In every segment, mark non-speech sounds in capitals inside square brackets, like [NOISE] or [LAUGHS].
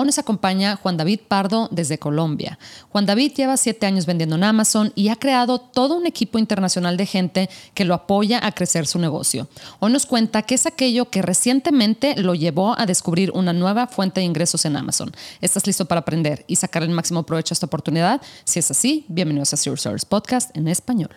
Hoy nos acompaña Juan David Pardo desde Colombia. Juan David lleva siete años vendiendo en Amazon y ha creado todo un equipo internacional de gente que lo apoya a crecer su negocio. Hoy nos cuenta qué es aquello que recientemente lo llevó a descubrir una nueva fuente de ingresos en Amazon. ¿Estás listo para aprender y sacar el máximo provecho a esta oportunidad? Si es así, bienvenidos a Zero Service Podcast en español.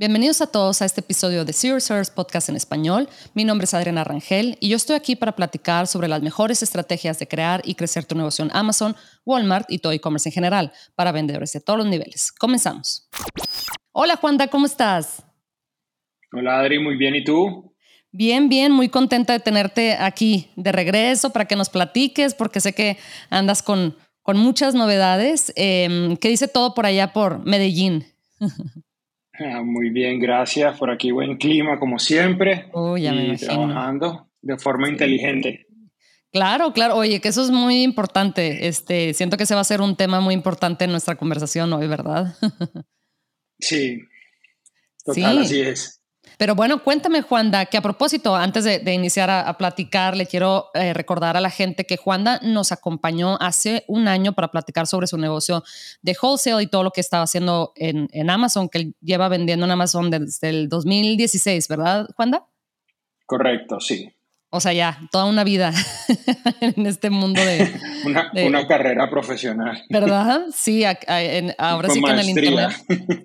Bienvenidos a todos a este episodio de Service Podcast en español. Mi nombre es Adriana Rangel y yo estoy aquí para platicar sobre las mejores estrategias de crear y crecer tu negocio en Amazon, Walmart y todo e-commerce en general para vendedores de todos los niveles. Comenzamos. Hola Juanda, ¿cómo estás? Hola Adri, muy bien. ¿Y tú? Bien, bien, muy contenta de tenerte aquí de regreso para que nos platiques, porque sé que andas con, con muchas novedades. Eh, ¿Qué dice todo por allá por Medellín? [LAUGHS] Ah, muy bien, gracias. Por aquí buen clima como siempre. Ya y trabajando de forma inteligente. Claro, claro. Oye, que eso es muy importante. Este, siento que se va a ser un tema muy importante en nuestra conversación hoy, ¿verdad? [LAUGHS] sí. Total, así es. Pero bueno, cuéntame, Juanda, que a propósito, antes de, iniciar a, platicar, le quiero eh, recordar a la gente que Juanda nos acompañó hace un año para platicar sobre su negocio de wholesale y todo lo que estaba haciendo en, Amazon, que él lleva vendiendo en Amazon desde el 2016, ¿verdad, Juanda? Correcto, sí. O sea, ya, toda una vida [LAUGHS] en este mundo de una, carrera profesional. ¿Verdad? Sí, ahora sí que en el internet.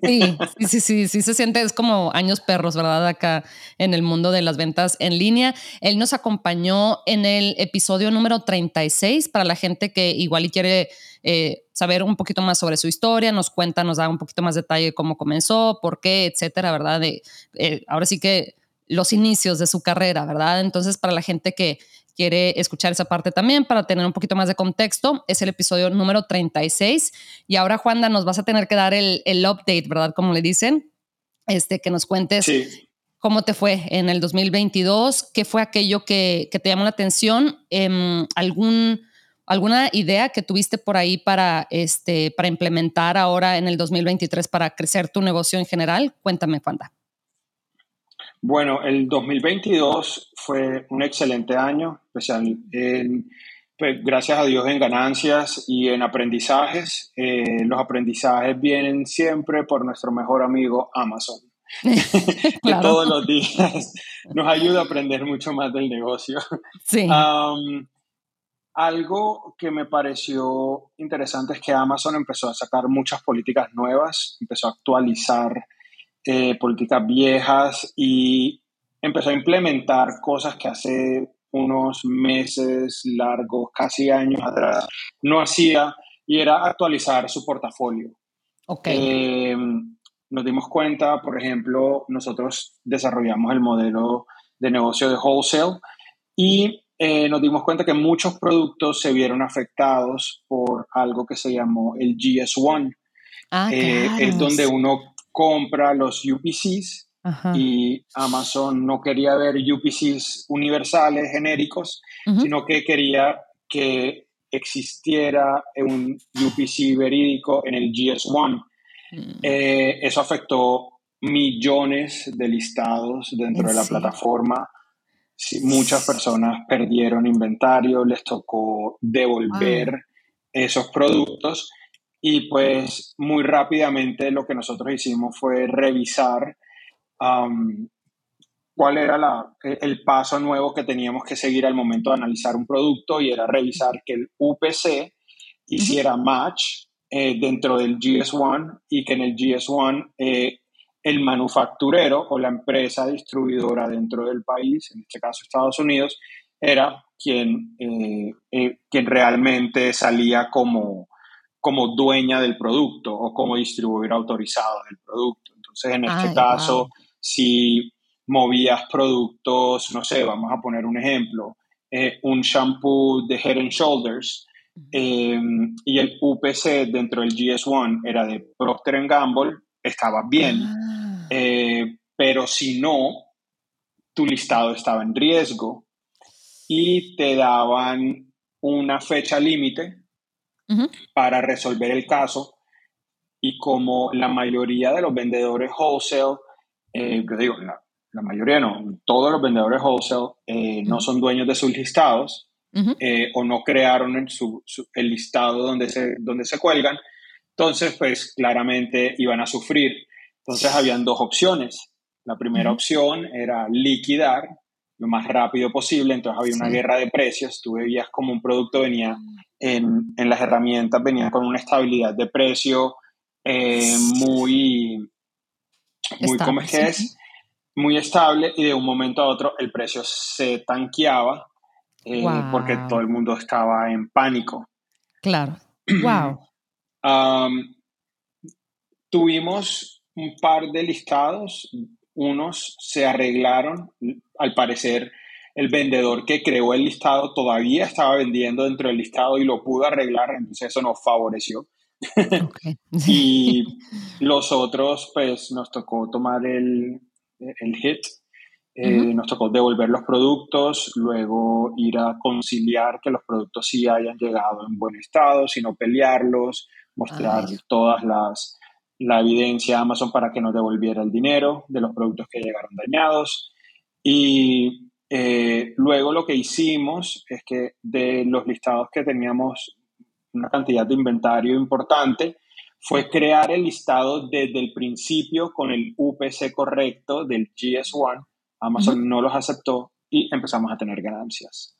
Sí, sí, sí, sí, se siente, es como años perros, ¿verdad? Acá en el mundo de las ventas en línea. Él nos acompañó en el episodio número 36 para la gente que igual y quiere eh, saber un poquito más sobre su historia, nos cuenta, nos da un poquito más detalle de cómo comenzó, por qué, etcétera, ¿verdad? De, eh, ahora sí que los inicios de su carrera, ¿verdad? Entonces, para la gente que quiere escuchar esa parte también, para tener un poquito más de contexto, es el episodio número 36. Y ahora, Juanda, nos vas a tener que dar el, update, ¿verdad? Como le dicen, este, que nos cuentes cómo te fue en el 2022, qué fue aquello que, te llamó la atención, em, algún alguna idea que tuviste por ahí para, este, para implementar ahora en el 2023 para crecer tu negocio en general. Cuéntame, Juanda. Bueno, el 2022 fue un excelente año, especial pues, gracias a Dios en ganancias y en aprendizajes. Eh, los aprendizajes vienen siempre por nuestro mejor amigo Amazon. [LAUGHS] que todos los días nos ayuda a aprender mucho más del negocio. Sí. algo que me pareció interesante es que Amazon empezó a sacar muchas políticas nuevas, empezó a actualizar eh, políticas viejas y empezó a implementar cosas que hace unos meses largos, casi años atrás, no hacía y era actualizar su portafolio. Okay. Eh, nos dimos cuenta, por ejemplo, nosotros desarrollamos el modelo de negocio de wholesale y eh, nos dimos cuenta que muchos productos se vieron afectados por algo que se llamó el GS1. Ah, Es donde uno compra los UPCs y Amazon no quería ver UPCs universales, genéricos, sino que quería que existiera un UPC verídico en el GS1. Mm. Eh, eso afectó millones de listados dentro de la plataforma. muchas personas perdieron inventario, les tocó devolver esos productos y pues muy rápidamente lo que nosotros hicimos fue revisar cuál era la, el paso nuevo que teníamos que seguir al momento de analizar un producto y era revisar que el UPC hiciera match eh, dentro del GS1 y que en el GS1 eh, el manufacturero o la empresa distribuidora dentro del país, en este caso Estados Unidos, era quien, eh, quien realmente salía como, como dueña del producto o como distribuidor autorizado del producto. Entonces, en este caso, si movías productos, no sé, vamos a poner un ejemplo, eh, un shampoo de Head and Shoulders em, y el UPC dentro del GS1 era de Procter Gamble, estaba bien. Ah. Eh, pero si no, tu listado estaba en riesgo y te daban una fecha límite para resolver el caso. Y como la mayoría de los vendedores wholesale, eh, yo digo, la, la, mayoría no, todos los vendedores wholesale eh, no son dueños de sus listados eh, o no crearon el, su, el listado donde se, donde se cuelgan, entonces pues claramente iban a sufrir. Entonces habían dos opciones. La primera opción era liquidar lo más rápido posible, entonces había una guerra de precios, tú veías como un producto venía en, en las herramientas, venía con una estabilidad de precio eh, muy, muy, ¿cómo es que es? Muy estable y de un momento a otro el precio se tanqueaba eh, porque todo el mundo estaba en pánico. Claro. [CLEARS THROAT] Wow. tuvimos un par de listados, unos se arreglaron, al parecer el vendedor que creó el listado todavía estaba vendiendo dentro del listado y lo pudo arreglar, entonces eso nos favoreció. [LAUGHS] y los otros, pues nos tocó tomar el, el hit, eh, nos tocó devolver los productos, luego ir a conciliar que los productos sí hayan llegado en buen estado, sino pelearlos, mostrar todas las la evidencia a Amazon para que nos devolviera el dinero de los productos que llegaron dañados. Y eh, luego lo que hicimos es que de los listados que teníamos una cantidad de inventario importante, fue crear el listado desde el principio con el UPC correcto del GS1. Amazon no los aceptó y empezamos a tener ganancias.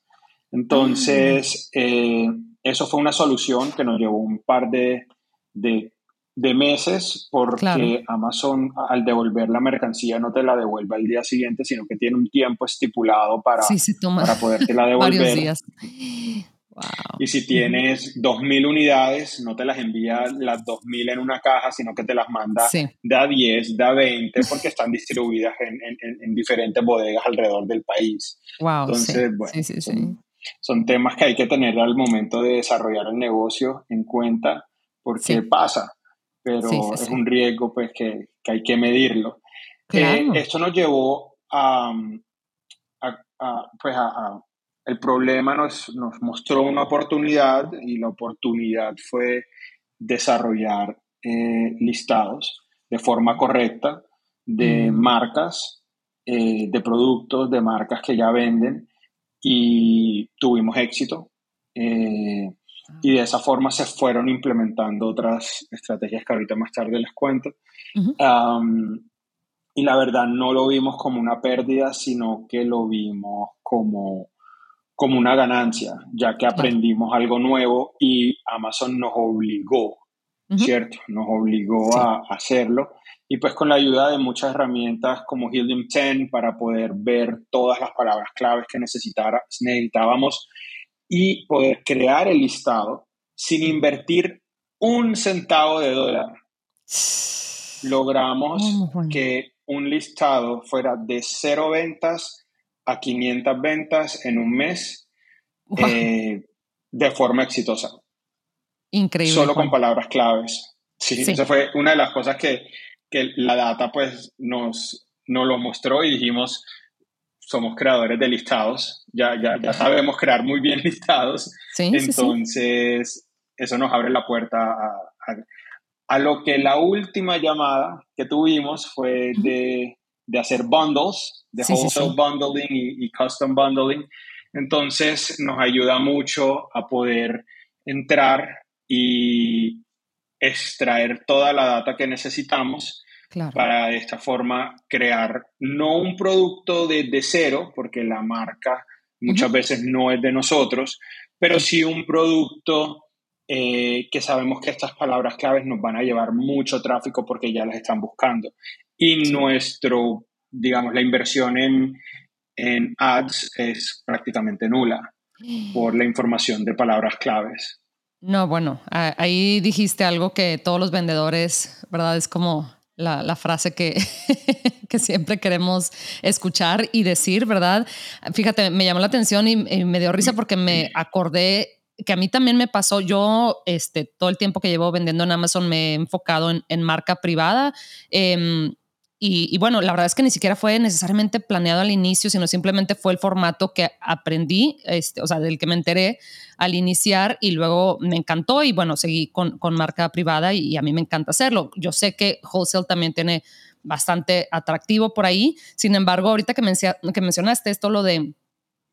Entonces, ah. eh, eso fue una solución que nos llevó un par de, de, meses porque Amazon al devolver la mercancía no te la devuelve al día siguiente, sino que tiene un tiempo estipulado para, para poderte la [LAUGHS] devolver. Y si tienes 2.000 unidades, no te las envía las 2.000 en una caja, sino que te las manda de a 10, de a 20, porque están distribuidas en, diferentes bodegas alrededor del país. Entonces, bueno, son, temas que hay que tener al momento de desarrollar el negocio en cuenta, porque pasa, pero es un riesgo pues, que, hay que medirlo. Eh, esto nos llevó a, pues a el problema nos, mostró una oportunidad y la oportunidad fue desarrollar eh, listados de forma correcta de mm. marcas, eh, de productos, de marcas que ya venden y tuvimos éxito. Eh, y de esa forma se fueron implementando otras estrategias que ahorita más tarde les cuento. y la verdad no lo vimos como una pérdida, sino que lo vimos como como una ganancia, ya que aprendimos algo nuevo y Amazon nos obligó, ¿cierto? Nos obligó a hacerlo. Y pues con la ayuda de muchas herramientas como Helium 10 para poder ver todas las palabras claves que necesitábamos y poder crear el listado sin invertir un centavo de dólar. Logramos que un listado fuera de cero ventas a 500 ventas en un mes eh, de forma exitosa. Increíble. Solo con palabras claves. Sí, esa fue una de las cosas que, que la data pues nos, nos lo mostró y dijimos, somos creadores de listados, ya, ya, ya sabemos crear muy bien [LAUGHS] listados. Entonces, eso nos abre la puerta a, a, lo que la última llamada que tuvimos fue de, de hacer bundles de wholesale bundling y, custom bundling. Entonces nos ayuda mucho a poder entrar y extraer toda la data que necesitamos para de esta forma crear no un producto desde cero, porque la marca muchas veces no es de nosotros, pero sí un producto eh, que sabemos que estas palabras claves nos van a llevar mucho tráfico porque ya las están buscando. Y nuestro digamos, la inversión en, en ads es prácticamente nula por la información de palabras claves. No, bueno, ahí dijiste algo que todos los vendedores, ¿verdad? Es como la, frase que, [LAUGHS] que, siempre queremos escuchar y decir, ¿verdad? Fíjate, me llamó la atención y, me dio risa porque me acordé que a mí también me pasó, yo este, todo el tiempo que llevo vendiendo en Amazon me he enfocado en, marca privada. Eh, y, bueno, la verdad es que ni siquiera fue necesariamente planeado al inicio, sino simplemente fue el formato que aprendí, este, o sea, del que me enteré al iniciar y luego me encantó y bueno, seguí con, con marca privada y, a mí me encanta hacerlo. Yo sé que wholesale también tiene bastante atractivo por ahí, sin embargo, ahorita que, que mencionaste esto, lo de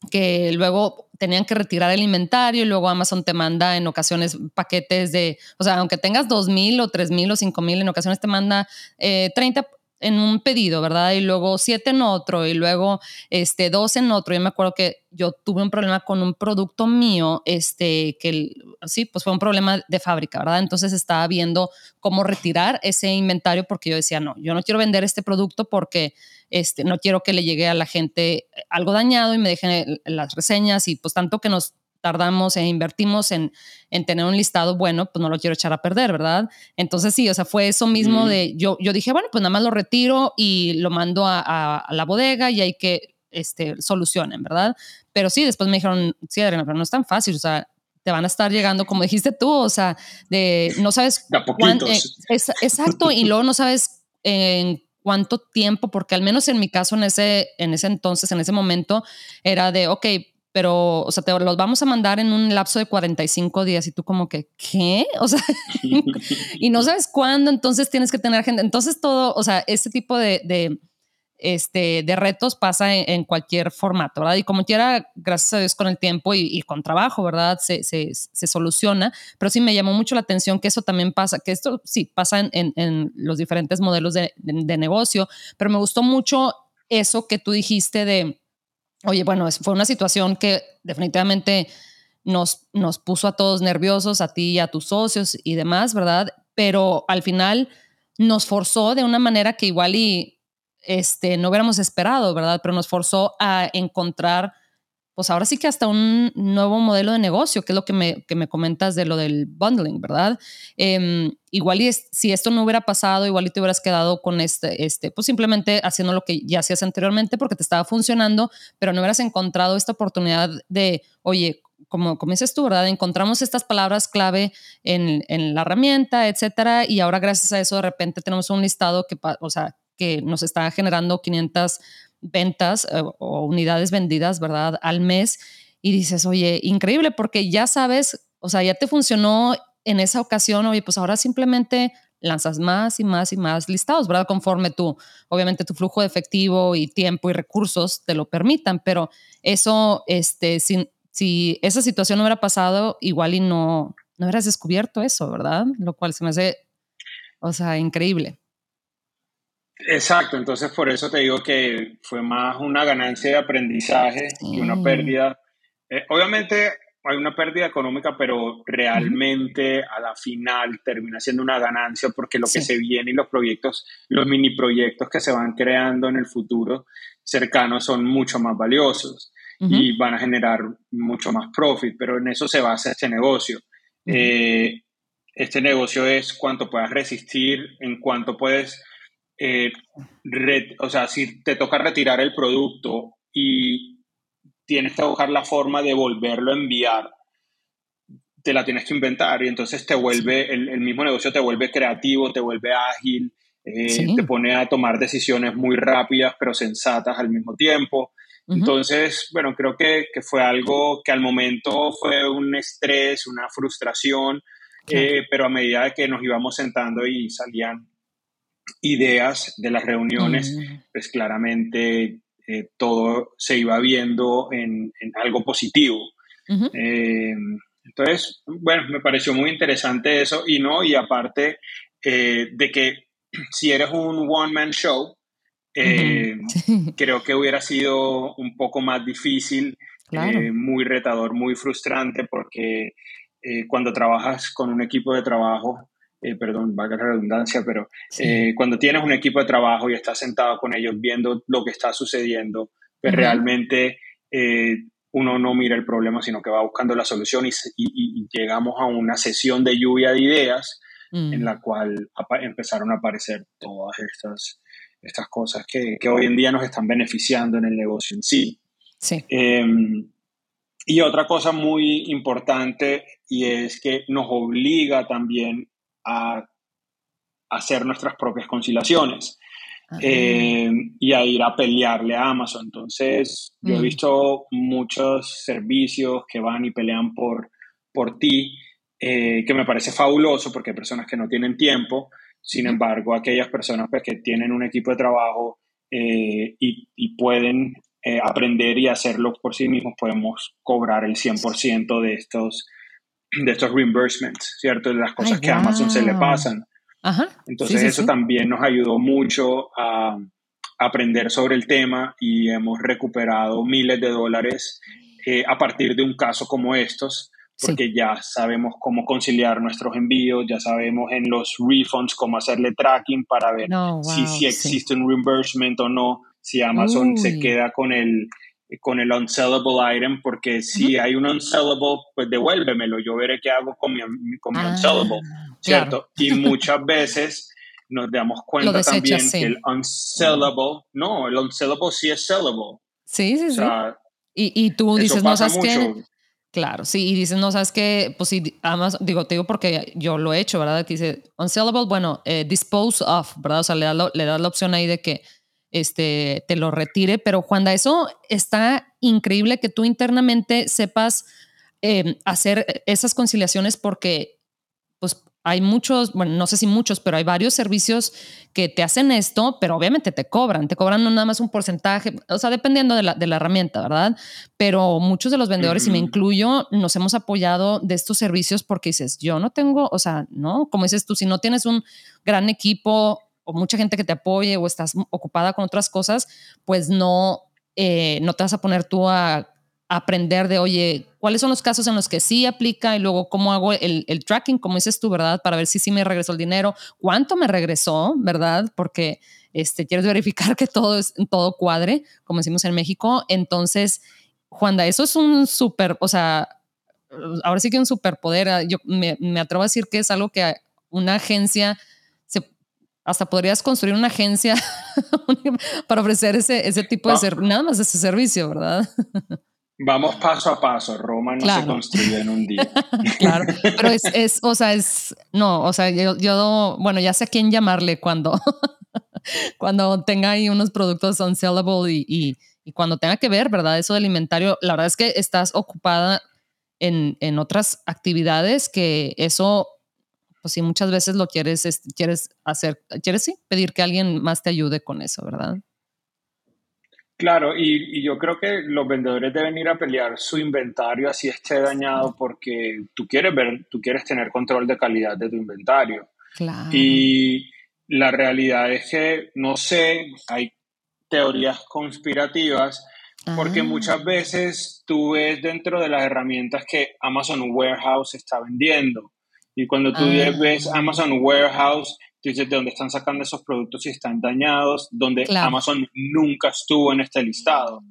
que luego tenían que retirar el inventario y luego Amazon te manda en ocasiones paquetes de, o sea, aunque tengas 2.000 o 3.000 o 5.000, en ocasiones te manda eh, 30 en un pedido, ¿verdad? Y luego siete en otro y luego este, dos en otro. Yo me acuerdo que yo tuve un problema con un producto mío, este, que sí, pues fue un problema de fábrica, ¿verdad? Entonces estaba viendo cómo retirar ese inventario porque yo decía, no, yo no quiero vender este producto porque este, no quiero que le llegue a la gente algo dañado y me dejen las reseñas y pues tanto que nos tardamos e invertimos en, en, tener un listado bueno, pues no lo quiero echar a perder, ¿verdad? Entonces sí, o sea, fue eso mismo de, yo, yo dije, bueno, pues nada más lo retiro y lo mando a, la bodega y hay que este, solucionen, ¿verdad? Pero sí, después me dijeron, sí, Adriana, pero no es tan fácil, o sea, te van a estar llegando, como dijiste tú, o sea, de no sabes cuánto. Eh, exacto, y luego no sabes en cuánto tiempo, porque al menos en mi caso en ese, en ese entonces, en ese momento, era de, ok, pero, o sea, te los vamos a mandar en un lapso de 45 días y tú como que, ¿qué? O sea, [LAUGHS] y no sabes cuándo, entonces tienes que tener gente. Entonces todo, o sea, este tipo de, este, de retos pasa en, cualquier formato, ¿verdad? Y como quiera, gracias a Dios con el tiempo y, con trabajo, ¿verdad? Se, se, soluciona, pero sí me llamó mucho la atención que eso también pasa, que esto sí pasa en, en, en los diferentes modelos de, de negocio, pero me gustó mucho eso que tú dijiste de Oye, bueno, fue una situación que definitivamente nos, nos puso a todos nerviosos, a ti y a tus socios y demás, ¿verdad? Pero al final nos forzó de una manera que igual y este, no hubiéramos esperado, ¿verdad? Pero nos forzó a encontrar pues ahora sí que hasta un nuevo modelo de negocio, que es lo que me, que me comentas de lo del bundling, ¿verdad? Em, igual y si esto no hubiera pasado, igual y te hubieras quedado con este, este, pues simplemente haciendo lo que ya hacías anteriormente porque te estaba funcionando, pero no hubieras encontrado esta oportunidad de, oye, como, como dices tú, ¿verdad? Encontramos estas palabras clave en, en la herramienta, etcétera, y ahora gracias a eso de repente tenemos un listado que, o sea, que nos está generando 500 ventas eh, o unidades vendidas, ¿verdad? Al mes. Y dices, oye, increíble, porque ya sabes, o sea, ya te funcionó en esa ocasión, oye, pues ahora simplemente lanzas más y más y más listados, ¿verdad? Conforme tú, obviamente tu flujo de efectivo y tiempo y recursos te lo permitan, pero eso, este, si, si esa situación no hubiera pasado, igual y no, no hubieras descubierto eso, ¿verdad? Lo cual se me hace, o sea, increíble. Exacto, entonces por eso te digo que fue más una ganancia de aprendizaje que una pérdida. Eh, obviamente hay una pérdida económica, pero realmente a la final termina siendo una ganancia porque lo que se viene y los proyectos, los mini proyectos que se van creando en el futuro cercano son mucho más valiosos y van a generar mucho más profit, pero en eso se basa este negocio. Eh, este negocio es cuánto puedas resistir, en cuánto puedes eh, o sea, si te toca retirar el producto y tienes que buscar la forma de volverlo a enviar, te la tienes que inventar y entonces te vuelve, el, mismo negocio te vuelve creativo, te vuelve ágil, eh, te pone a tomar decisiones muy rápidas pero sensatas al mismo tiempo. Entonces, bueno, creo que, que, fue algo que al momento fue un estrés, una frustración, eh, pero a medida que nos íbamos sentando y salían ideas de las reuniones, mm. pues claramente eh, todo se iba viendo en, algo positivo. Eh, entonces, bueno, me pareció muy interesante eso y no, y aparte eh, de que [CLEARS THROAT] si eres un one-man show, [LAUGHS] creo que hubiera sido un poco más difícil, muy retador, muy frustrante, porque cuando trabajas con un equipo de trabajo, eh, perdón, valga la redundancia, pero eh, cuando tienes un equipo de trabajo y estás sentado con ellos viendo lo que está sucediendo, pues realmente eh, uno no mira el problema, sino que va buscando la solución y, llegamos a una sesión de lluvia de ideas en mm. la cual empezaron a aparecer todas estas, estas cosas que, que, hoy en día nos están beneficiando en el negocio en sí. Sí. Em, y otra cosa muy importante y es que nos obliga también a hacer nuestras propias conciliaciones. eh, y a ir a pelearle a Amazon. Entonces, yo he mm. visto muchos servicios que van y pelean por, por ti, eh, que me parece fabuloso porque hay personas que no tienen tiempo. Sin embargo, aquellas personas pues, que tienen un equipo de trabajo y, y, pueden aprender y hacerlo por sí mismos, podemos cobrar el 100% de estos de estos reimbursements, ¿cierto? De las cosas que a Amazon se le pasan. Entonces eso también nos ayudó mucho a aprender sobre el tema y hemos recuperado miles de dólares eh, a partir de un caso como estos, porque ya sabemos cómo conciliar nuestros envíos, ya sabemos en los refunds cómo hacerle tracking para ver si, si existe un reimbursement o no, si Amazon se queda con el, con el unsellable item, porque si hay un unsellable, pues devuélvemelo, yo veré qué hago con mi, con mi ah, unsellable, ¿cierto? [LAUGHS] Y muchas veces nos damos cuenta también que el unsellable, no, el unsellable sí es sellable. Sí, sí, sí. Y, y tú dices, no sabes qué. Claro, sí, y dices, no sabes qué, pues sí, además, digo, te digo porque yo lo he hecho, ¿verdad? Que dice, unsellable, bueno, eh, dispose of, ¿verdad? O sea, le das, le das la opción ahí de que este, te lo retire. Pero Juanda, eso está increíble que tú internamente sepas em, hacer esas conciliaciones porque pues hay muchos, bueno, no sé si muchos, pero hay varios servicios que te hacen esto, pero obviamente te cobran, te cobran no nada más un porcentaje, o sea, dependiendo de la, de la herramienta, ¿verdad? Pero muchos de los vendedores, y me incluyo, nos hemos apoyado de estos servicios porque dices, yo no tengo, o sea, no, como dices tú, si no tienes un gran equipo o mucha gente que te apoye o estás ocupada con otras cosas, pues no, eh, no te vas a poner tú a, aprender de, oye, cuáles son los casos en los que sí aplica y luego cómo hago el, el, tracking, como dices tú, ¿verdad? Para ver si sí me regresó el dinero, cuánto me regresó, ¿verdad? Porque este, quieres verificar que todo, es, todo cuadre, como decimos en México. Entonces, Juanda, eso es un súper, o sea, ahora sí que un superpoder. Yo me, me atrevo a decir que es algo que una agencia hasta podrías construir una agencia [LAUGHS] para ofrecer ese, ese tipo de servicio, nada más ese servicio, ¿verdad? Vamos paso a paso, Roma no se construye en un día. [LAUGHS] claro, pero es, es, o sea, es, no, o sea, yo, yo, bueno, ya sé a quién llamarle cuando, [LAUGHS] cuando tenga ahí unos productos unsellable y, y, y, cuando tenga que ver, ¿verdad? Eso del inventario, la verdad es que estás ocupada en, en otras actividades que eso pues si muchas veces lo quieres, quieres hacer, quieres sí, pedir que alguien más te ayude con eso, ¿verdad? Claro, y, yo creo que los vendedores deben ir a pelear su inventario así esté dañado porque tú quieres ver, tú quieres tener control de calidad de tu inventario. Claro. Y la realidad es que, no sé, hay teorías conspirativas porque ah. muchas veces tú ves dentro de las herramientas que Amazon Warehouse está vendiendo y cuando tú ah. ves Amazon Warehouse, tú dices de dónde están sacando esos productos y están dañados, donde Amazon nunca estuvo en este listado.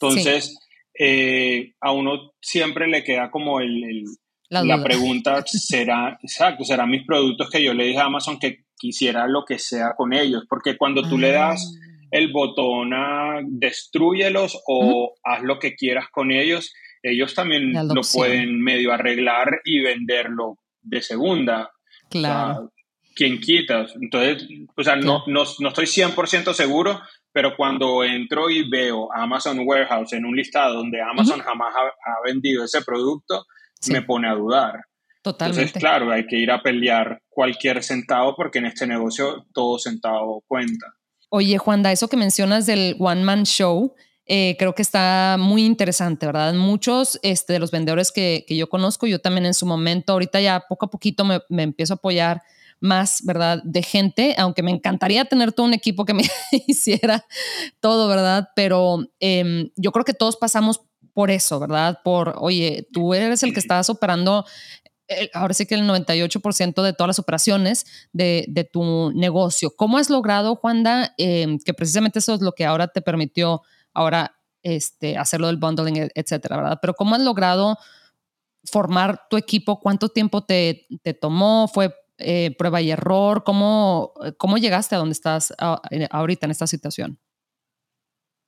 Entonces, eh, a uno siempre le queda como el, la, pregunta, [LAUGHS] ¿será, exacto, serán mis productos que yo le dije a Amazon que quisiera lo que sea con ellos? Porque cuando tú le das ah. el botón a destruyelos o haz lo que quieras con ellos, ellos también lo pueden medio arreglar y venderlo de segunda. Claro. ¿Quién quitas? Entonces, o sea, no, no, no estoy 100% seguro, pero cuando entro y veo Amazon Warehouse en un listado donde Amazon jamás ha, vendido ese producto, me pone a dudar. Totalmente. Entonces, claro, hay que ir a pelear cualquier centavo porque en este negocio todo centavo cuenta. Oye, Juanda, eso que mencionas del One Man Show, eh, creo que está muy interesante, ¿verdad? Muchos este, de los vendedores que, que, yo conozco, yo también en su momento, ahorita ya poco a poquito me, me, empiezo a apoyar más, ¿verdad? De gente, aunque me encantaría tener todo un equipo que me [LAUGHS] hiciera todo, ¿verdad? Pero em, yo creo que todos pasamos por eso, ¿verdad? Por, oye, tú eres el que estás operando eh, ahora sí que el 98% de todas las operaciones de, de, tu negocio. ¿Cómo has logrado, Juanda, em, que precisamente eso es lo que ahora te permitió ahora este, hacerlo del bundling, e, etcétera, ¿verdad? Pero ¿cómo has logrado formar tu equipo? ¿Cuánto tiempo te, te tomó? ¿Fue eh, prueba y error? ¿Cómo, ¿Cómo llegaste a donde estás ahorita en esta situación?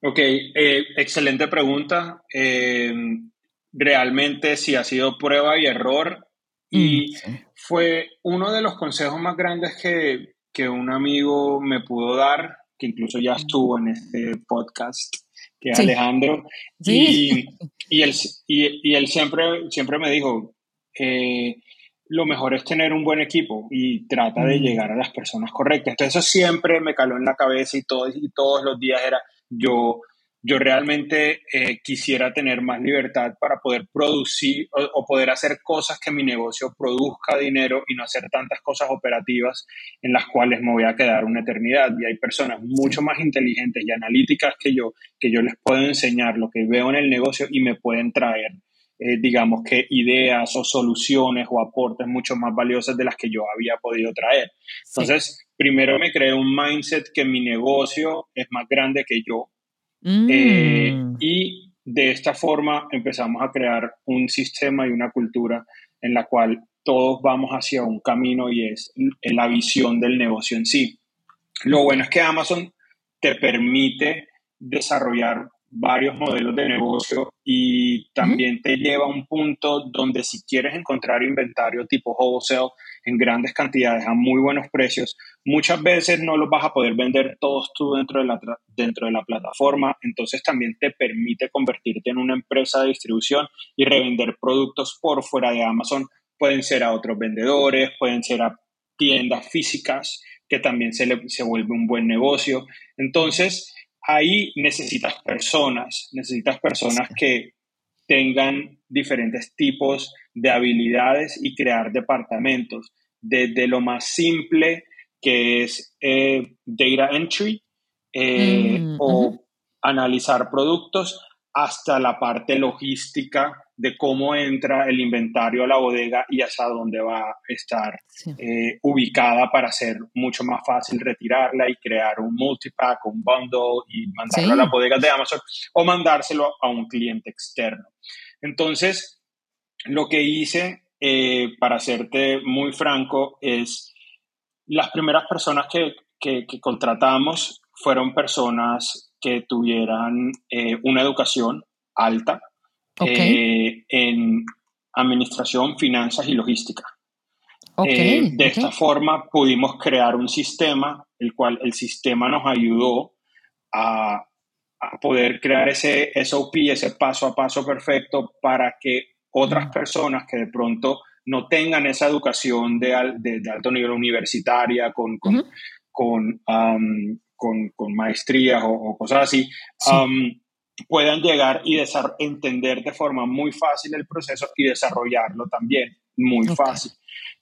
Ok, eh, excelente pregunta. Em, realmente sí ha sido prueba y error y mm, fue uno de los consejos más grandes que, que un amigo me pudo dar que incluso ya estuvo en este podcast, que es Alejandro. Y, [LAUGHS] y, él, y, él siempre, siempre me dijo, eh, lo mejor es tener un buen equipo y trata de mm. llegar a las personas correctas. Entonces eso siempre me caló en la cabeza y, todo, y todos los días era yo yo realmente eh, quisiera tener más libertad para poder producir o, poder hacer cosas que mi negocio produzca dinero y no hacer tantas cosas operativas en las cuales me voy a quedar una eternidad. Y hay personas mucho más inteligentes y analíticas que yo, que yo les puedo enseñar lo que veo en el negocio y me pueden traer, eh, digamos que ideas o soluciones o aportes mucho más valiosas de las que yo había podido traer. Entonces, primero me creé un mindset que mi negocio es más grande que yo eh, mm. y de esta forma empezamos a crear un sistema y una cultura en la cual todos vamos hacia un camino y es la visión del negocio en sí. Lo bueno es que Amazon te permite desarrollar varios modelos de negocio y también te lleva a un punto donde si quieres encontrar inventario tipo wholesale en grandes cantidades a muy buenos precios, muchas veces no los vas a poder vender todos tú dentro de la, dentro de la plataforma, entonces también te permite convertirte en una empresa de distribución y revender productos por fuera de Amazon. Pueden ser a otros vendedores, pueden ser a tiendas físicas, que también se, le, se vuelve un buen negocio. Entonces, ahí necesitas personas, necesitas personas que tengan diferentes tipos de habilidades y crear departamentos, desde lo más simple que es eh, data entry eh, mm, o analizar productos hasta la parte logística de cómo entra el inventario a la bodega y hasta dónde va a estar eh, ubicada para ser mucho más fácil retirarla y crear un multipack, un bundle y mandarlo a la bodega de Amazon o mandárselo a un cliente externo. Entonces, lo que hice, eh, para serte muy franco, es las primeras personas que, contratamos fueron personas que tuvieran eh, una educación alta eh, en administración, finanzas y logística. de esta forma pudimos crear un sistema, el cual el sistema nos ayudó a, a poder crear ese SOP, ese paso a paso perfecto para que otras personas que de pronto no tengan esa educación de, de, alto nivel universitaria con, con, con, con, maestrías o, cosas así, puedan llegar y entender de forma muy fácil el proceso y desarrollarlo también muy fácil.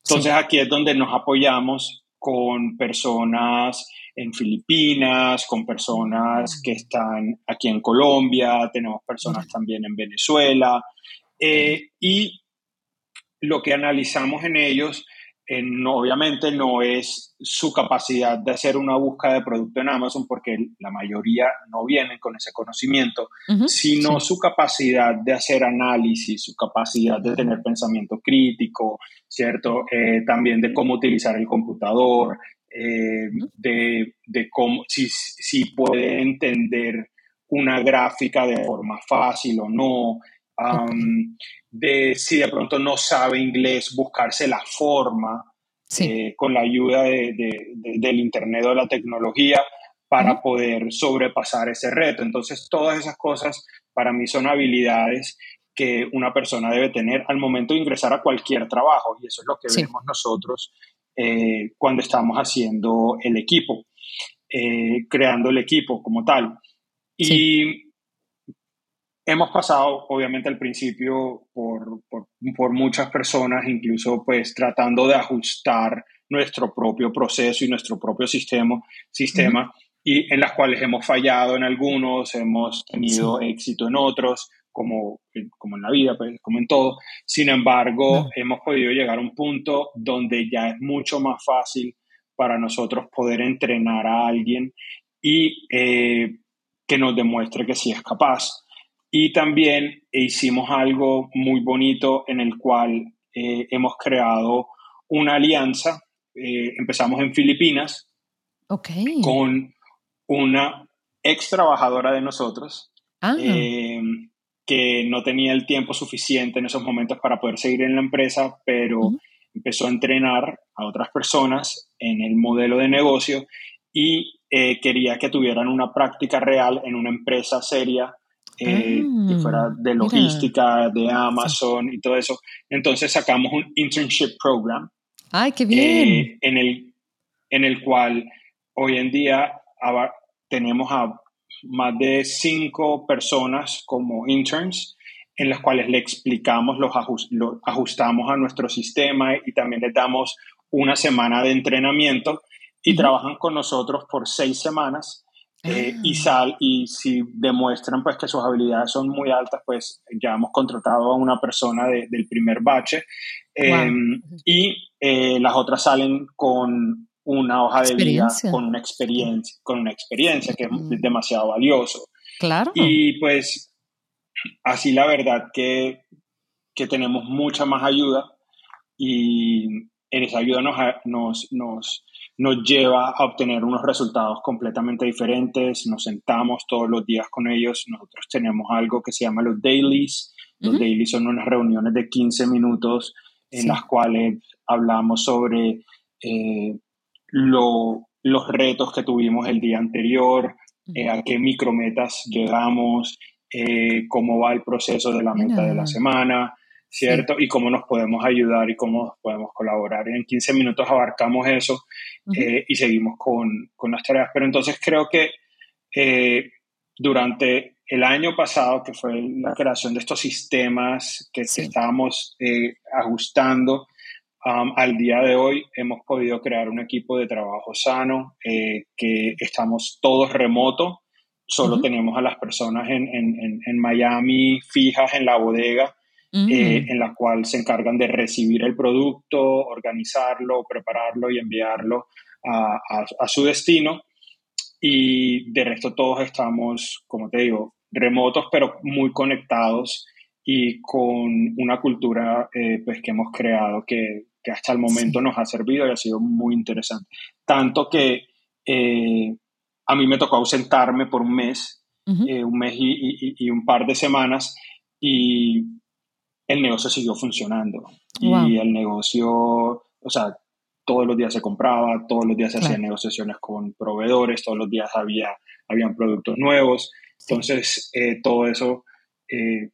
Entonces aquí es donde nos apoyamos con personas en Filipinas, con personas que están aquí en Colombia, tenemos personas también en Venezuela, eh, y lo que analizamos en ellos, obviamente no es su capacidad de hacer una búsqueda de producto en Amazon, porque la mayoría no vienen con ese conocimiento, sino su capacidad de hacer análisis, su capacidad de tener pensamiento crítico, ¿cierto? Eh, también de cómo utilizar el computador, eh, de, de, cómo, si, si puede entender una gráfica de forma fácil o no, de si de pronto no sabe inglés, buscarse la forma eh, con la ayuda del Internet o de la tecnología para poder sobrepasar ese reto. Entonces, todas esas cosas para mí son habilidades que una persona debe tener al momento de ingresar a cualquier trabajo y eso es lo que vemos nosotros eh, cuando estamos haciendo el equipo, eh, creando el equipo como tal. Y hemos pasado, obviamente, al principio por, por, muchas personas, incluso pues tratando de ajustar nuestro propio proceso y nuestro propio sistema, sistema y en las cuales hemos fallado en algunos, hemos tenido éxito en otros, como, como en la vida, pues, como en todo. Sin embargo, hemos podido llegar a un punto donde ya es mucho más fácil para nosotros poder entrenar a alguien y eh, que nos demuestre que sí es capaz. Y también hicimos algo muy bonito en el cual eh, hemos creado una alianza. Eh, empezamos en Filipinas con una ex trabajadora de nosotros ah. eh, que no tenía el tiempo suficiente en esos momentos para poder seguir en la empresa, pero empezó a entrenar a otras personas en el modelo de negocio y eh, quería que tuvieran una práctica real en una empresa seria eh, que fuera ah, de logística, de Amazon y todo eso. Entonces sacamos un internship program. ¡Ay, qué bien! Eh, en, el, en el cual hoy en día tenemos a más de cinco personas como interns en las cuales le explicamos, los lo ajustamos a nuestro sistema y también les damos una semana de entrenamiento y trabajan con nosotros por seis semanas eh, y, ah. sal, y si demuestran pues que sus habilidades son muy altas, pues ya hemos contratado a una persona del primer bache em, y eh, las otras salen con una hoja de vida, con una experiencia, con una experiencia que es mm. demasiado valioso. Claro. Y pues así la verdad que, que tenemos mucha más ayuda y en esa ayuda nos, nos, nos nos lleva a obtener unos resultados completamente diferentes. Nos sentamos todos los días con ellos. Nosotros tenemos algo que se llama los dailies. Los dailies son unas reuniones de 15 minutos en las cuales hablamos sobre eh, los retos que tuvimos el día anterior, eh, a qué micrometas llegamos, eh, cómo va el proceso de la meta de la semana, ¿cierto? Y cómo nos podemos ayudar y cómo podemos colaborar. En 15 minutos abarcamos eso eh, y seguimos con, con, las tareas. Pero entonces creo que eh, durante el año pasado, que fue la creación de estos sistemas que, estábamos eh, ajustando, um, al día de hoy hemos podido crear un equipo de trabajo sano, que estamos todos remoto, solo tenemos a las personas en, en, en Miami fijas en la bodega eh, en la cual se encargan de recibir el producto, organizarlo, prepararlo y enviarlo a, a, su destino. Y de resto todos estamos, como te digo, remotos, pero muy conectados y con una cultura eh, pues, que hemos creado que, que hasta el momento nos ha servido y ha sido muy interesante. Tanto que eh, a mí me tocó ausentarme por un mes, un mes y, y, y, un par de semanas, y el negocio siguió funcionando. Y el negocio, o sea, todos los días se compraba, todos los días se hacían negociaciones con proveedores, todos los días había habían productos nuevos. Entonces, eh, todo eso eh,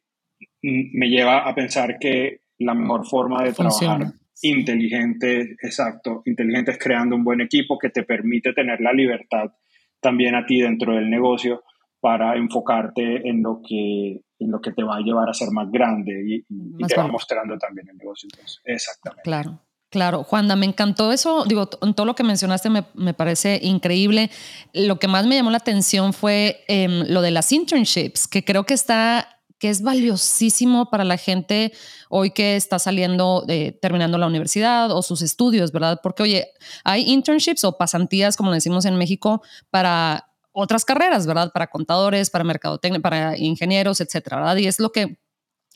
me lleva a pensar que la mejor forma de trabajar inteligente, exacto, inteligente es creando un buen equipo que te permite tener la libertad también a ti dentro del negocio para enfocarte en lo que en lo que te va a llevar a ser más grande y, te va mostrando también el negocio. exactamente. Claro. Claro, Juanda, me encantó eso. Digo, en todo lo que mencionaste me, me, parece increíble. Lo que más me llamó la atención fue em, lo de las internships, que creo que está, que es valiosísimo para la gente hoy que está saliendo, terminando la universidad o sus estudios, ¿verdad? Porque, oye, hay internships o pasantías, como decimos en México, para otras carreras, ¿verdad? Para contadores, para mercadotecnia, para ingenieros, etcétera, ¿verdad? Y es lo que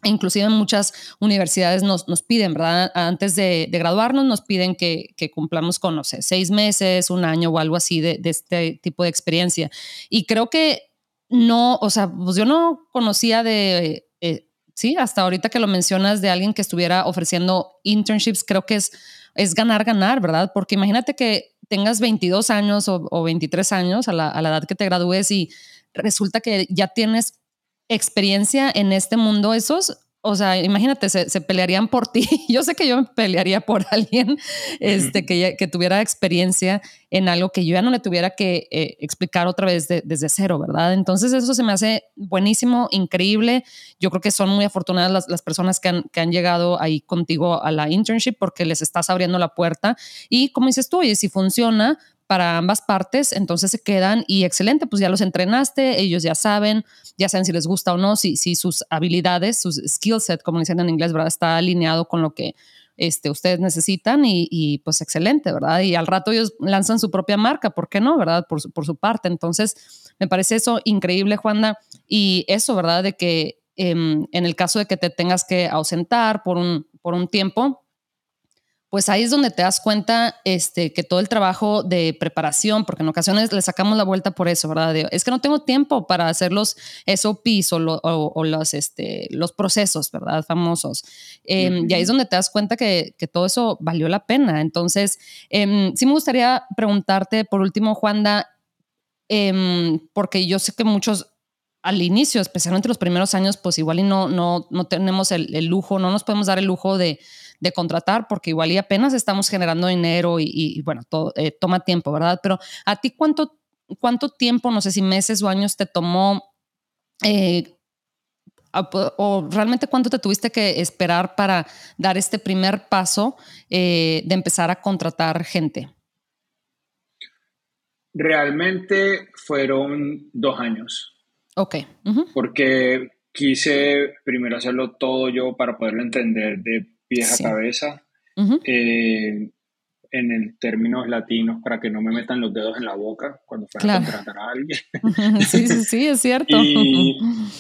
inclusive en muchas universidades nos, nos piden, ¿verdad? Antes de, graduarnos nos piden que, que, cumplamos con, no sé, seis meses, un año o algo así de, este tipo de experiencia. Y creo que no, o sea, pues yo no conocía de, eh, sí, hasta ahorita que lo mencionas de alguien que estuviera ofreciendo internships, creo que es, es ganar, ganar, ¿verdad? Porque imagínate que tengas 22 años o, 23 años a la, a la, edad que te gradúes y resulta que ya tienes experiencia en este mundo, esos o sea, imagínate, se, pelearían por ti. [LAUGHS] Yo sé que yo me pelearía por [LAUGHS] alguien este, que, que tuviera experiencia en algo que yo ya no le tuviera que eh, explicar otra vez desde cero, ¿verdad? Entonces eso se me hace buenísimo, increíble. Yo creo que son muy afortunadas las, las personas que han, que han, llegado ahí contigo a la internship porque les estás abriendo la puerta. Y como dices tú, y si funciona, para ambas partes, entonces se quedan y excelente, pues ya los entrenaste, ellos ya saben, ya saben si les gusta o no, si, si sus habilidades, sus skill set, como dicen en inglés, ¿verdad? Está alineado con lo que este, ustedes necesitan y, y, pues excelente, ¿verdad? Y al rato ellos lanzan su propia marca, ¿por qué no, verdad? Por su, por su parte. Entonces, me parece eso increíble, Juanda, y eso, ¿verdad? De que em, en el caso de que te tengas que ausentar por un, por un tiempo, pues ahí es donde te das cuenta este, que todo el trabajo de preparación, porque en ocasiones le sacamos la vuelta por eso, ¿verdad? es que no tengo tiempo para hacer los SOPs o, o, los, este, los procesos, ¿verdad? Famosos. Em, y ahí es donde te das cuenta que, que todo eso valió la pena. Entonces, eh, sí me gustaría preguntarte, por último, Juanda, em, porque yo sé que muchos al inicio, especialmente los primeros años, pues igual y no, no, no tenemos el, lujo, no nos podemos dar el lujo de, de, contratar porque igual y apenas estamos generando dinero y, bueno, todo, eh, toma tiempo, ¿verdad? Pero a ti, ¿cuánto, ¿cuánto tiempo, no sé si meses o años te tomó eh, o realmente cuánto te tuviste que esperar para dar este primer paso eh, de empezar a contratar gente? Realmente fueron dos años. Ok. Porque quise primero hacerlo todo yo para poderlo entender de pies a cabeza. Eh, en el términos latinos para que no me metan los dedos en la boca cuando fuera a contratar a alguien. [LAUGHS] sí, sí, sí, es cierto. y,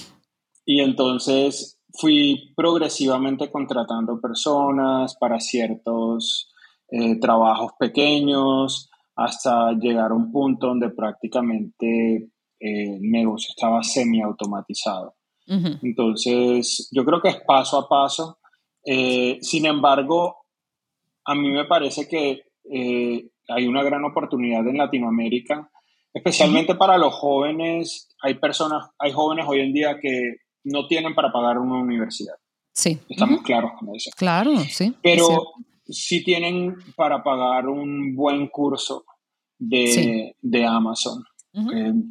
[LAUGHS] y entonces fui progresivamente contratando personas para ciertos eh, trabajos pequeños hasta llegar a un punto donde prácticamente eh, el negocio estaba semi-automatizado. Entonces, yo creo que es paso a paso. Eh, sin embargo, a mí me parece que hay una gran oportunidad en Latinoamérica, especialmente para los jóvenes. Hay personas, hay jóvenes hoy en día que no tienen para pagar una universidad. Sí. Estamos claros con eso. Claro, sí. Pero sí tienen para pagar un buen curso de, Amazon,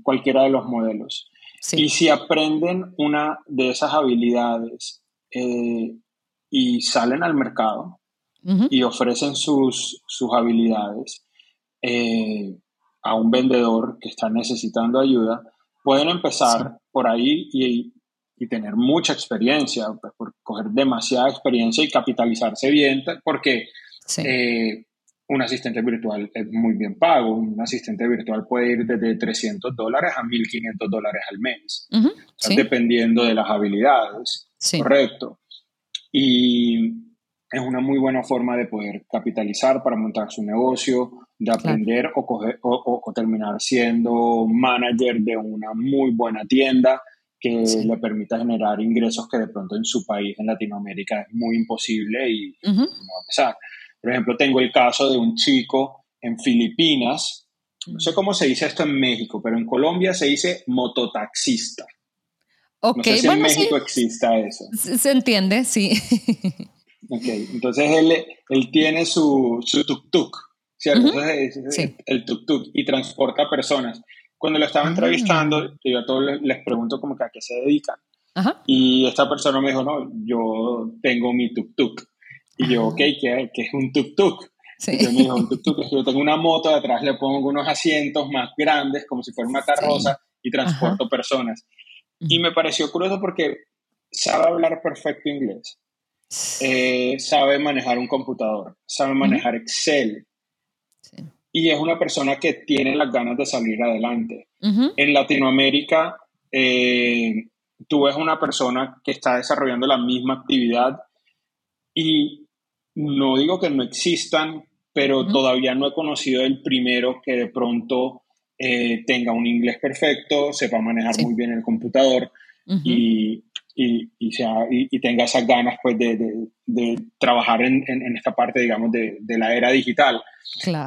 cualquiera de los modelos. Y si aprenden una de esas habilidades eh, y salen al mercado y ofrecen sus, sus habilidades eh, a un vendedor que está necesitando ayuda, pueden empezar por ahí y y tener mucha experiencia, pues, por coger demasiada experiencia y capitalizarse bien, porque eh, un asistente virtual es muy bien pago. Un asistente virtual puede ir desde 300 dólares a 1.500 dólares al mes, dependiendo de las habilidades. Correcto. Y es una muy buena forma de poder capitalizar para montar su negocio, de aprender o, coger, o, terminar siendo manager de una muy buena tienda que le permita generar ingresos que de pronto en su país, en Latinoamérica, es muy imposible y no va a pasar. Por ejemplo, tengo el caso de un chico en Filipinas, no sé cómo se dice esto en México, pero en Colombia se dice mototaxista. Ok, no sé si en México exista eso. Se entiende, sí. ok, entonces él, él tiene su, su tuk-tuk, ¿cierto? sí. el tuk-tuk y transporta personas. Cuando lo estaba ah. entrevistando, yo a todos les, pregunto como que a qué se dedican. Y esta persona me dijo, no, yo tengo mi tuk-tuk. Y yo, ok, ¿qué, ¿qué, es un tuk-tuk? Sí. Y yo me dijo, un tuk-tuk es que yo tengo una moto, de atrás le pongo unos asientos más grandes, como si fuera una carroza, y transporto personas. Y me pareció curioso porque sabe hablar perfecto inglés, eh, sabe manejar un computador, sabe manejar Excel, y es una persona que tiene las ganas de salir adelante. En Latinoamérica, eh, tú ves una persona que está desarrollando la misma actividad y no digo que no existan, pero todavía no he conocido el primero que de pronto eh, tenga un inglés perfecto, sepa manejar muy bien el computador y, y, sea, y, tenga esas ganas pues, de, de, trabajar en, en, esta parte, digamos, de, de la era digital.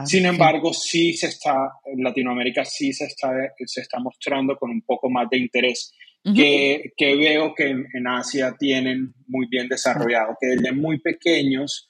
Sin embargo, sí. se está, en Latinoamérica sí se está, se está mostrando con un poco más de interés. que, que, veo que en, Asia tienen muy bien desarrollado, que desde muy pequeños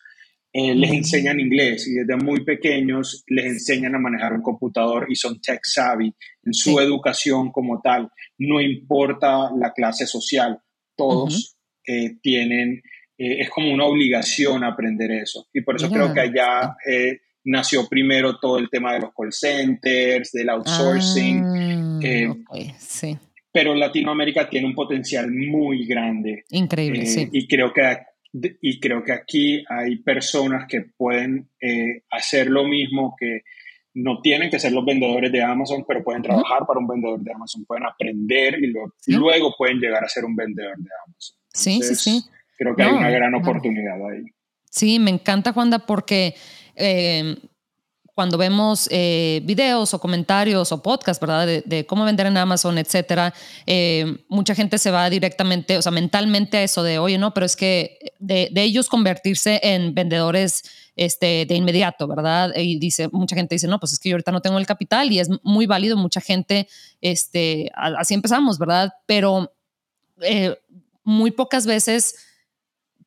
eh, les enseñan inglés y desde muy pequeños les enseñan a manejar un computador y son tech savvy en su educación como tal. No importa la clase social, todos eh, tienen, eh, es como una obligación aprender eso. Y por eso creo que allá eh, nació primero todo el tema de los call centers, del outsourcing. Ah, sí. Pero Latinoamérica tiene un potencial muy grande. Increíble, sí. Y creo que y creo que aquí hay personas que pueden hacer lo mismo que no tienen que ser los vendedores de Amazon, pero pueden trabajar para un vendedor de Amazon, pueden aprender y, luego pueden llegar a ser un vendedor de Amazon. sí, sí, sí. Creo que hay una gran oportunidad ahí. Sí, me encanta, Juanda, porque eh, cuando vemos eh, videos o comentarios o podcasts, ¿verdad? De, cómo vender en Amazon, etcétera, eh, mucha gente se va directamente, o sea, mentalmente a eso de, oye, no, pero es que de, ellos convertirse en vendedores este, de inmediato, ¿verdad? Y dice, mucha gente dice, no, pues es que yo ahorita no tengo el capital y es muy válido, mucha gente, este, así empezamos, ¿verdad? Pero eh, muy pocas veces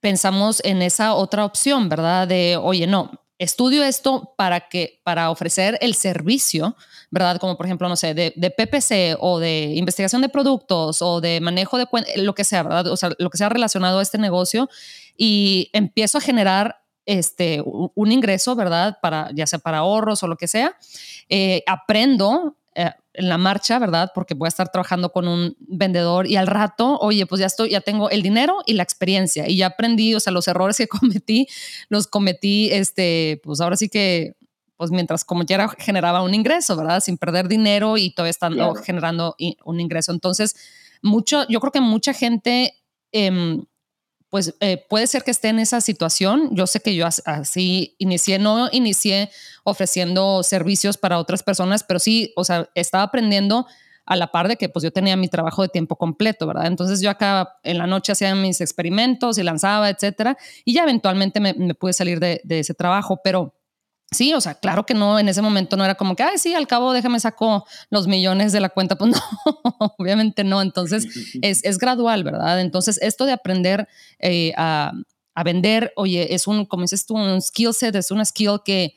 pensamos en esa otra opción, ¿verdad? De, oye, no, estudio esto para que, para ofrecer el servicio, ¿verdad? Como por ejemplo, no sé, de, PPC o de investigación de productos o de manejo de lo que sea, ¿verdad? O sea, lo que sea relacionado a este negocio y empiezo a generar este, un ingreso, ¿verdad? Para, ya sea para ahorros o lo que sea. Eh, aprendo eh, en la marcha, ¿verdad? Porque voy a estar trabajando con un vendedor y al rato, oye, pues ya estoy, ya tengo el dinero y la experiencia y ya aprendí, o sea, los errores que [LAUGHS] cometí, los cometí, este, pues ahora sí que, pues mientras como ya era, generaba un ingreso, ¿verdad? Sin perder dinero y todavía estando generando un ingreso. Entonces, mucho, yo creo que mucha gente eh, pues eh, puede ser que esté en esa situación. Yo sé que yo así inicié, no inicié ofreciendo servicios para otras personas, pero sí, o sea, estaba aprendiendo a la par de que pues yo tenía mi trabajo de tiempo completo, ¿verdad? Entonces yo acá en la noche hacía mis experimentos y lanzaba, etcétera, y ya eventualmente me, pude salir de, de ese trabajo, pero Sí, o sea, claro que no, en ese momento no era como que, ay, sí, al cabo déjame saco los millones de la cuenta. Pues [LAUGHS] no, obviamente no. Entonces [LAUGHS] es, es gradual, ¿verdad? Entonces esto de aprender eh, a, a, vender, oye, es un, como dices tú, un skill set, es una skill que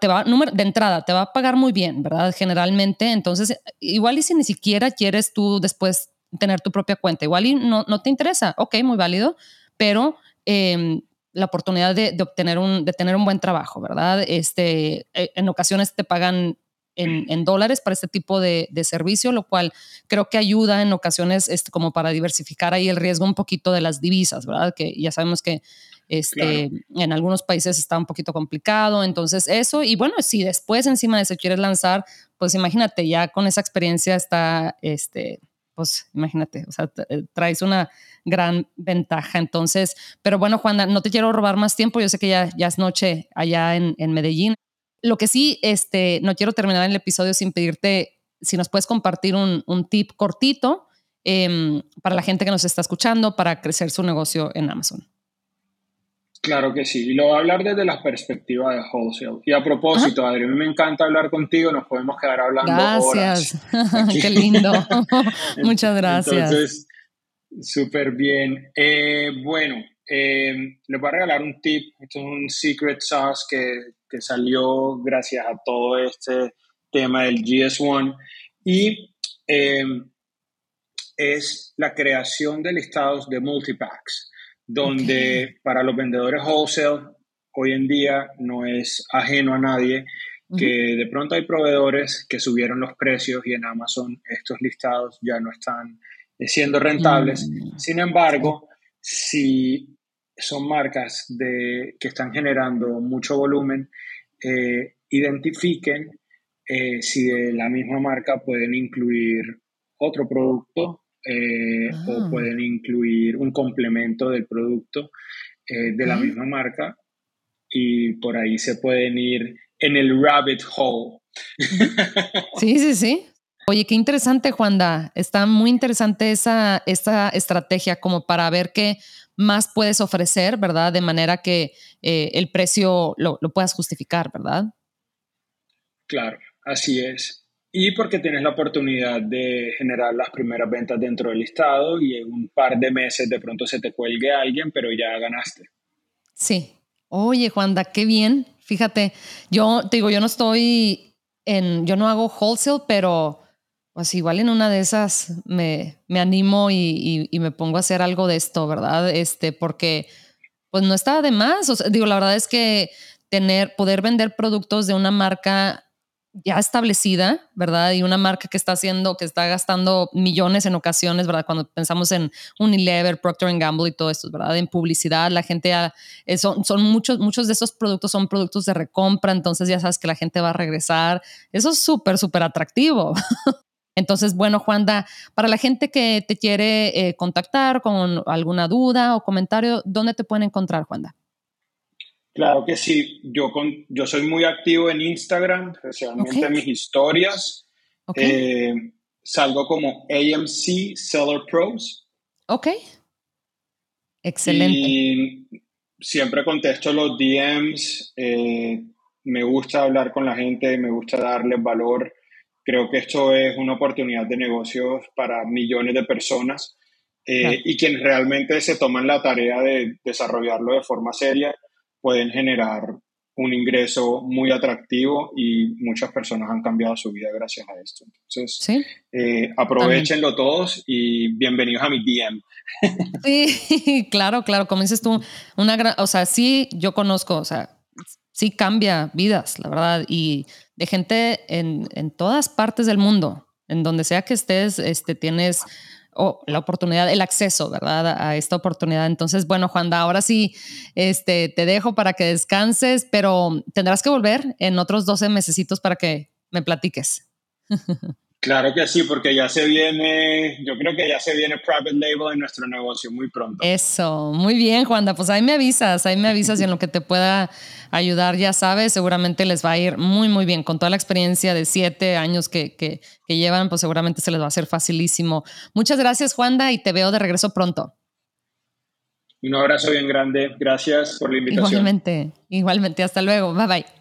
te va, número, de entrada, te va a pagar muy bien, ¿verdad? Generalmente. Entonces, igual y si ni siquiera quieres tú después tener tu propia cuenta, igual y no, no te interesa, ok, muy válido, pero... Eh, la oportunidad de, obtener un, de tener un buen trabajo, ¿verdad? Este, eh, en ocasiones te pagan en, dólares para este tipo de, servicio, lo cual creo que ayuda en ocasiones este, como para diversificar ahí el riesgo un poquito de las divisas, ¿verdad? Que ya sabemos que este, en algunos países está un poquito complicado, entonces eso, y bueno, si después encima de eso quieres lanzar, pues imagínate, ya con esa experiencia está, este, pues imagínate, o sea, eh, traes una gran ventaja. Entonces, pero bueno, Juana, no te quiero robar más tiempo. Yo sé que ya, es noche allá en, Medellín. Lo que sí, este, no quiero terminar el episodio sin pedirte si nos puedes compartir un, un tip cortito em, para la gente que nos está escuchando para crecer su negocio en Amazon. Claro que sí, y lo voy a hablar desde la perspectiva de wholesale. Y a propósito, Adri, a mí me encanta hablar contigo, nos podemos quedar hablando gracias. [LAUGHS] Qué lindo. [LAUGHS] Muchas gracias. Entonces, súper bien. Eh, bueno, eh, les voy a regalar un tip, esto es un secret sauce que, que salió gracias a todo este tema del GS1 y eh, es la creación de listados de multipacks donde para los vendedores wholesale hoy en día no es ajeno a nadie que de pronto hay proveedores que subieron los precios y en Amazon estos listados ya no están eh, siendo rentables. Mm. Sin embargo, si son marcas de, que están generando mucho volumen, eh, identifiquen eh, si de la misma marca pueden incluir otro producto eh, o ah. pueden incluir un complemento del producto eh, de la misma marca y por ahí se pueden ir en el rabbit hole. [LAUGHS] Sí, sí, sí. Oye, qué interesante, Juanda. Está muy interesante esa, esta estrategia como para ver qué más puedes ofrecer, ¿verdad? De manera que eh, el precio lo, lo puedas justificar, ¿verdad? Claro, así es y porque tienes la oportunidad de generar las primeras ventas dentro del listado y en un par de meses de pronto se te cuelgue alguien, pero ya ganaste. Sí. Oye, Juanda, qué bien. Fíjate, yo te digo, yo no estoy en, yo no hago wholesale, pero pues igual en una de esas me, me animo y, y, me pongo a hacer algo de esto, ¿verdad? Este, porque pues no está de más. O sea, digo, la verdad es que tener, poder vender productos de una marca ya establecida, ¿verdad? Y una marca que está haciendo, que está gastando millones en ocasiones, ¿verdad? Cuando pensamos en Unilever, Procter Gamble y todo esto, ¿verdad? En publicidad, la gente, eh, son, son muchos, muchos de esos productos son productos de recompra, entonces ya sabes que la gente va a regresar. Eso es súper, súper atractivo. [LAUGHS] Entonces, bueno, Juanda, para la gente que te quiere eh, contactar con alguna duda o comentario, ¿dónde te pueden encontrar, Juanda? Claro que sí, yo, con, yo soy muy activo en Instagram, especialmente en mis historias. Eh, salgo como AMC Seller Pros. Ok. Excelente. Y siempre contesto los DMs, eh, me gusta hablar con la gente, me gusta darles valor. Creo que esto es una oportunidad de negocios para millones de personas eh, y quienes realmente se toman la tarea de desarrollarlo de forma seria pueden generar un ingreso muy atractivo y muchas personas han cambiado su vida gracias a esto. Entonces, eh, aprovechenlo todos y bienvenidos a mi DM. [LAUGHS] Sí, [LAUGHS] claro, claro, como dices tú, una gran, o sea, sí, yo conozco, o sea, sí cambia vidas, la verdad, y de gente en, en todas partes del mundo, en donde sea que estés, este, tienes o la oportunidad, el acceso, ¿verdad? A esta oportunidad. Entonces, bueno, Juanda, ahora sí, este, te dejo para que descanses, pero tendrás que volver en otros 12 mesecitos para que me platiques. [LAUGHS] Claro que sí, porque ya se viene, yo creo que ya se viene private label en nuestro negocio muy pronto. Eso, muy bien, Juanda. Pues ahí me avisas, ahí me avisas y en lo que te pueda ayudar, ya sabes, seguramente les va a ir muy, muy bien. Con toda la experiencia de siete años que, que, que llevan, pues seguramente se les va a hacer facilísimo. Muchas gracias, Juanda, y te veo de regreso pronto. Un abrazo bien grande. Gracias por la invitación. Igualmente, igualmente. Hasta luego. Bye bye.